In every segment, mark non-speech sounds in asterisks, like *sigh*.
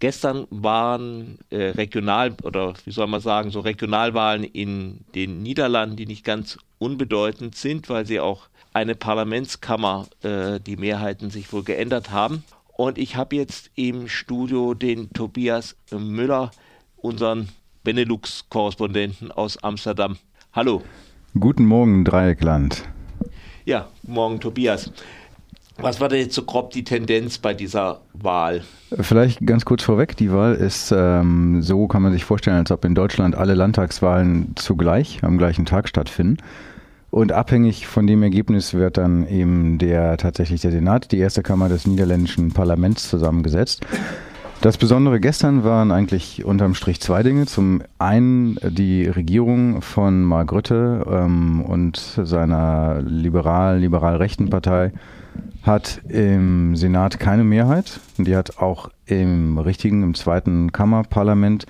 Gestern waren äh, Regional- oder wie soll man sagen, so Regionalwahlen in den Niederlanden, die nicht ganz unbedeutend sind, weil sie auch eine Parlamentskammer, äh, die Mehrheiten sich wohl geändert haben. Und ich habe jetzt im Studio den Tobias Müller, unseren Benelux-Korrespondenten aus Amsterdam. Hallo. Guten Morgen, Dreieckland. Ja, morgen, Tobias. Was war denn jetzt so grob die Tendenz bei dieser Wahl? Vielleicht ganz kurz vorweg, die Wahl ist ähm, so, kann man sich vorstellen, als ob in Deutschland alle Landtagswahlen zugleich am gleichen Tag stattfinden. Und abhängig von dem Ergebnis wird dann eben der tatsächlich der Senat, die erste Kammer des niederländischen Parlaments zusammengesetzt. Das Besondere gestern waren eigentlich unterm Strich zwei Dinge. Zum einen die Regierung von Mark Rutte ähm, und seiner liberal, liberal-rechten Partei hat im Senat keine Mehrheit. Die hat auch im richtigen, im zweiten Kammerparlament,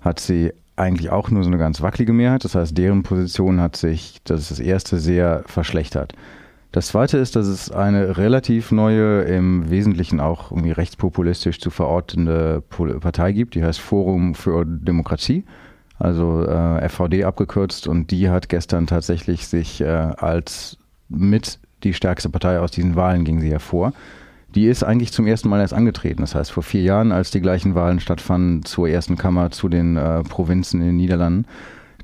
hat sie eigentlich auch nur so eine ganz wackelige Mehrheit. Das heißt, deren Position hat sich, das ist das erste, sehr verschlechtert. Das zweite ist, dass es eine relativ neue, im Wesentlichen auch irgendwie rechtspopulistisch zu verortende Partei gibt, die heißt Forum für Demokratie, also äh, FVD abgekürzt, und die hat gestern tatsächlich sich äh, als mit die stärkste Partei aus diesen Wahlen ging sie hervor. Die ist eigentlich zum ersten Mal erst angetreten. Das heißt, vor vier Jahren, als die gleichen Wahlen stattfanden zur ersten Kammer, zu den äh, Provinzen in den Niederlanden,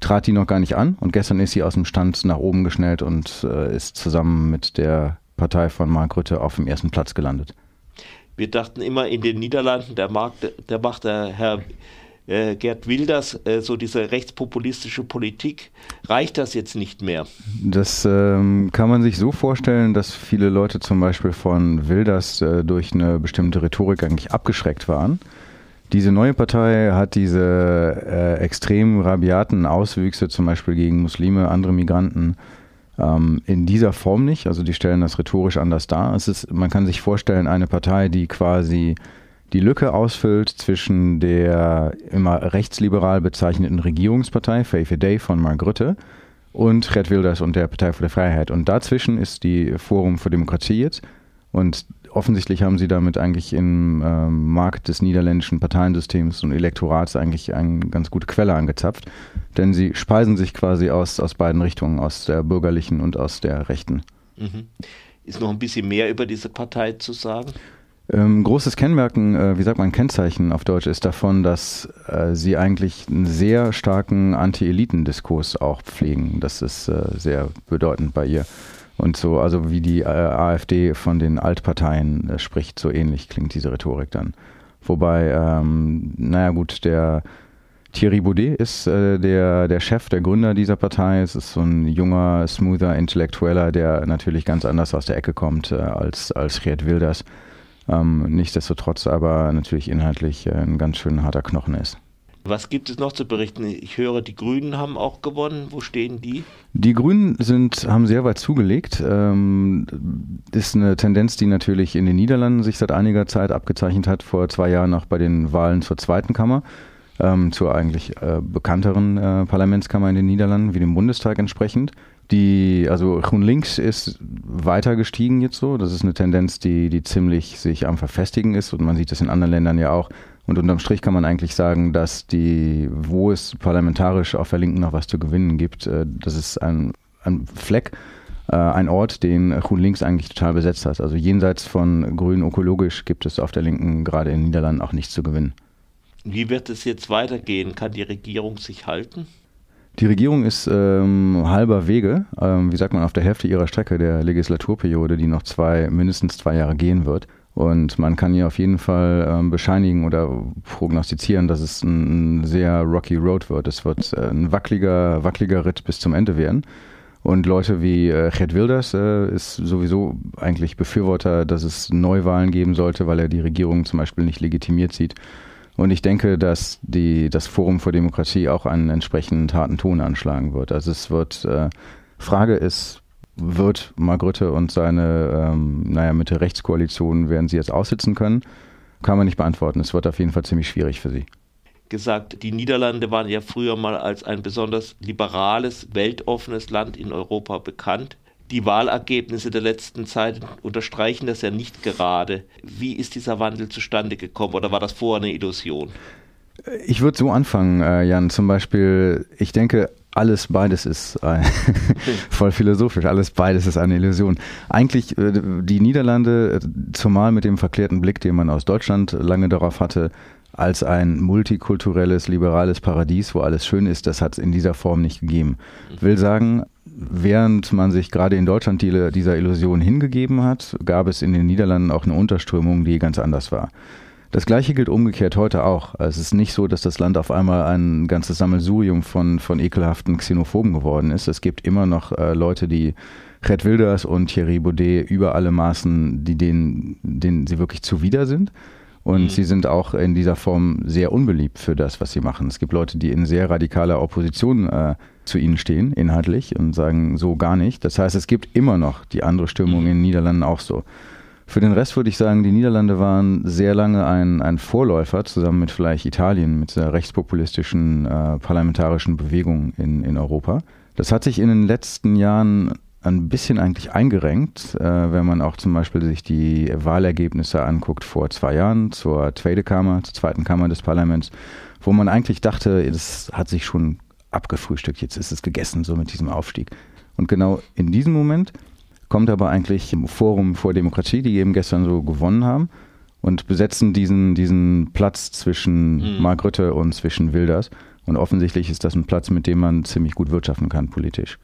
trat die noch gar nicht an. Und gestern ist sie aus dem Stand nach oben geschnellt und äh, ist zusammen mit der Partei von Mark Rutte auf dem ersten Platz gelandet. Wir dachten immer in den Niederlanden, der, Markt, der macht der Herr äh, Gerd Wilders, äh, so diese rechtspopulistische Politik, reicht das jetzt nicht mehr? Das ähm, kann man sich so vorstellen, dass viele Leute zum Beispiel von Wilders äh, durch eine bestimmte Rhetorik eigentlich abgeschreckt waren. Diese neue Partei hat diese äh, extrem rabiaten Auswüchse, zum Beispiel gegen Muslime, andere Migranten, ähm, in dieser Form nicht. Also die stellen das rhetorisch anders dar. Es ist, man kann sich vorstellen, eine Partei, die quasi die Lücke ausfüllt zwischen der immer rechtsliberal bezeichneten Regierungspartei, Faith Day von Mark Rutte, und Red Wilders und der Partei für die Freiheit. Und dazwischen ist die Forum für Demokratie jetzt. Und offensichtlich haben sie damit eigentlich im ähm, Markt des niederländischen Parteiensystems und Elektorats eigentlich eine ganz gute Quelle angezapft. Denn sie speisen sich quasi aus, aus beiden Richtungen, aus der bürgerlichen und aus der rechten. Mhm. Ist noch ein bisschen mehr über diese Partei zu sagen? Ähm, großes Kennmerken, äh, wie sagt man, Kennzeichen auf Deutsch ist davon, dass äh, sie eigentlich einen sehr starken Anti-Eliten-Diskurs auch pflegen. Das ist äh, sehr bedeutend bei ihr. Und so, also wie die äh, AfD von den Altparteien äh, spricht, so ähnlich klingt diese Rhetorik dann. Wobei, ähm, naja gut, der Thierry Baudet ist äh, der, der Chef, der Gründer dieser Partei. Es ist so ein junger, smoother Intellektueller, der natürlich ganz anders aus der Ecke kommt äh, als, als Geert Wilders. Ähm, nichtsdestotrotz aber natürlich inhaltlich äh, ein ganz schön harter Knochen ist. Was gibt es noch zu berichten? Ich höre, die Grünen haben auch gewonnen. Wo stehen die? Die Grünen sind, haben sehr weit zugelegt. Ähm, ist eine Tendenz, die natürlich in den Niederlanden sich seit einiger Zeit abgezeichnet hat, vor zwei Jahren auch bei den Wahlen zur zweiten Kammer, ähm, zur eigentlich äh, bekannteren äh, Parlamentskammer in den Niederlanden, wie dem Bundestag entsprechend. Die, also GroenLinks ist weiter gestiegen jetzt so. Das ist eine Tendenz, die, die ziemlich sich am Verfestigen ist und man sieht das in anderen Ländern ja auch und unterm Strich kann man eigentlich sagen, dass die, wo es parlamentarisch auf der Linken noch was zu gewinnen gibt, äh, das ist ein, ein Fleck, äh, ein Ort, den Grün Links eigentlich total besetzt hat. Also jenseits von Grün ökologisch gibt es auf der Linken gerade in den Niederlanden auch nichts zu gewinnen. Wie wird es jetzt weitergehen? Kann die Regierung sich halten? Die Regierung ist ähm, halber Wege, ähm, wie sagt man, auf der Hälfte ihrer Strecke der Legislaturperiode, die noch zwei, mindestens zwei Jahre gehen wird. Und man kann hier auf jeden Fall ähm, bescheinigen oder prognostizieren, dass es ein, sehr rocky Road wird. Es wird äh, ein wackeliger, wackeliger Ritt bis zum Ende werden. Und Leute wie äh, Gerd Wilders äh, ist sowieso eigentlich Befürworter, dass es Neuwahlen geben sollte, weil er die Regierung zum Beispiel nicht legitimiert sieht. Und ich denke, dass die, das Forum für Demokratie auch einen entsprechend harten Ton anschlagen wird. Also es wird, äh, Frage ist, wird Mark Rutte und seine, ähm, naja, Mitte-Rechtskoalition, werden sie jetzt aussitzen können? Kann man nicht beantworten. Es wird auf jeden Fall ziemlich schwierig für sie. Gesagt, die Niederlande waren ja früher mal als ein besonders liberales, weltoffenes Land in Europa bekannt. Die Wahlergebnisse der letzten Zeit unterstreichen das ja nicht gerade. Wie ist dieser Wandel zustande gekommen oder war das vorher eine Illusion? Ich würde so anfangen, äh, Jan. Zum Beispiel, ich denke, alles beides ist äh, *laughs* voll philosophisch, alles beides ist eine Illusion. Eigentlich äh, die Niederlande, äh, zumal mit dem verklärten Blick, den man aus Deutschland lange darauf hatte, als ein multikulturelles, liberales Paradies, wo alles schön ist, das hat es in dieser Form nicht gegeben. Will sagen, während man sich gerade in Deutschland die, dieser Illusion hingegeben hat, gab es in den Niederlanden auch eine Unterströmung, die ganz anders war. Das gleiche gilt umgekehrt heute auch. Es ist nicht so, dass das Land auf einmal ein ganzes Sammelsurium von, von ekelhaften Xenophoben geworden ist. Es gibt immer noch äh, Leute, die Red Wilders und Thierry Baudet über alle Maßen, die denen, denen sie wirklich zuwider sind. Und mhm. sie sind auch in dieser Form sehr unbeliebt für das, was sie machen. Es gibt Leute, die in sehr radikaler Opposition äh, zu ihnen stehen, inhaltlich, und sagen so gar nicht. Das heißt, es gibt immer noch die andere Stimmung mhm. in den Niederlanden auch so. Für den Rest würde ich sagen, die Niederlande waren sehr lange ein, ein Vorläufer, zusammen mit vielleicht Italien, mit der rechtspopulistischen äh, parlamentarischen Bewegung in, in Europa. Das hat sich in den letzten Jahren ein bisschen eigentlich eingerenkt, äh, wenn man auch zum Beispiel sich die Wahlergebnisse anguckt vor zwei Jahren zur Zweite Kammer, zur zweiten Kammer des Parlaments, wo man eigentlich dachte, das hat sich schon abgefrühstückt, jetzt ist es gegessen, so mit diesem Aufstieg. Und genau in diesem Moment kommt aber eigentlich im Forum vor Demokratie, die eben gestern so gewonnen haben und besetzen diesen, diesen Platz zwischen mhm. Mark Rütte und zwischen Wilders. Und offensichtlich ist das ein Platz, mit dem man ziemlich gut wirtschaften kann politisch.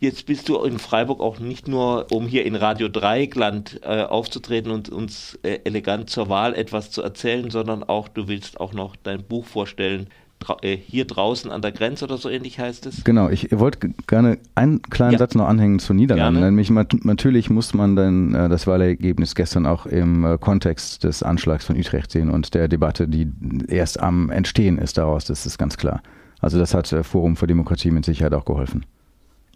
Jetzt bist du in Freiburg auch nicht nur, um hier in Radio Dreieckland äh, aufzutreten und uns äh, elegant zur Wahl etwas zu erzählen, sondern auch, du willst auch noch dein Buch vorstellen, hier draußen an der Grenze oder so ähnlich heißt es. Genau, ich wollte gerne einen kleinen ja. Satz noch anhängen zu Niederlanden. Gerne. Nämlich natürlich muss man dann äh, das Wahlergebnis gestern auch im äh, Kontext des Anschlags von Utrecht sehen und der Debatte, die erst am Entstehen ist daraus, das ist ganz klar. Also das hat Forum für Demokratie mit Sicherheit auch geholfen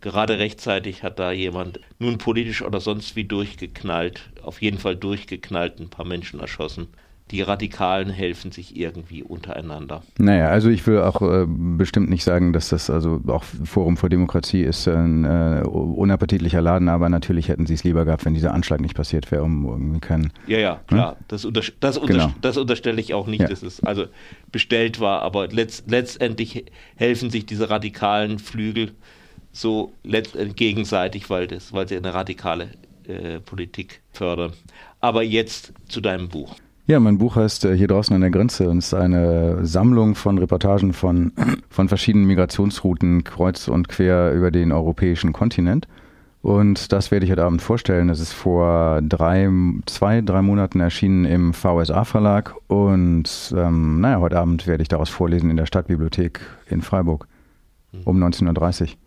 gerade rechtzeitig hat da jemand nun politisch oder sonst wie durchgeknallt, auf jeden Fall durchgeknallt, ein paar Menschen erschossen. Die Radikalen helfen sich irgendwie untereinander. Naja, also ich will auch äh, bestimmt nicht sagen, dass das also auch Forum für Demokratie ist ein äh, unappetitlicher Laden, aber natürlich hätten sie es lieber gehabt, wenn dieser Anschlag nicht passiert wäre, um irgendwie keinen. Ja, ja, klar. Hm? Das, unter, das, unter, genau. das, unterstelle ich auch nicht, ja. dass es also bestellt war, aber letzt, letztendlich helfen sich diese radikalen Flügel so gegenseitig, weil, das, weil sie eine radikale äh, Politik fördern. Aber jetzt zu deinem Buch. Ja, mein Buch heißt äh, Hier draußen an der Grenze und ist eine Sammlung von Reportagen von, *clears throat* von verschiedenen Migrationsrouten kreuz und quer über den europäischen Kontinent. Und das werde ich heute Abend vorstellen. Es ist vor drei, zwei, drei Monaten erschienen im VSA-Verlag. Und ähm, naja, heute Abend werde ich daraus vorlesen in der Stadtbibliothek in Freiburg um 19.30 Uhr.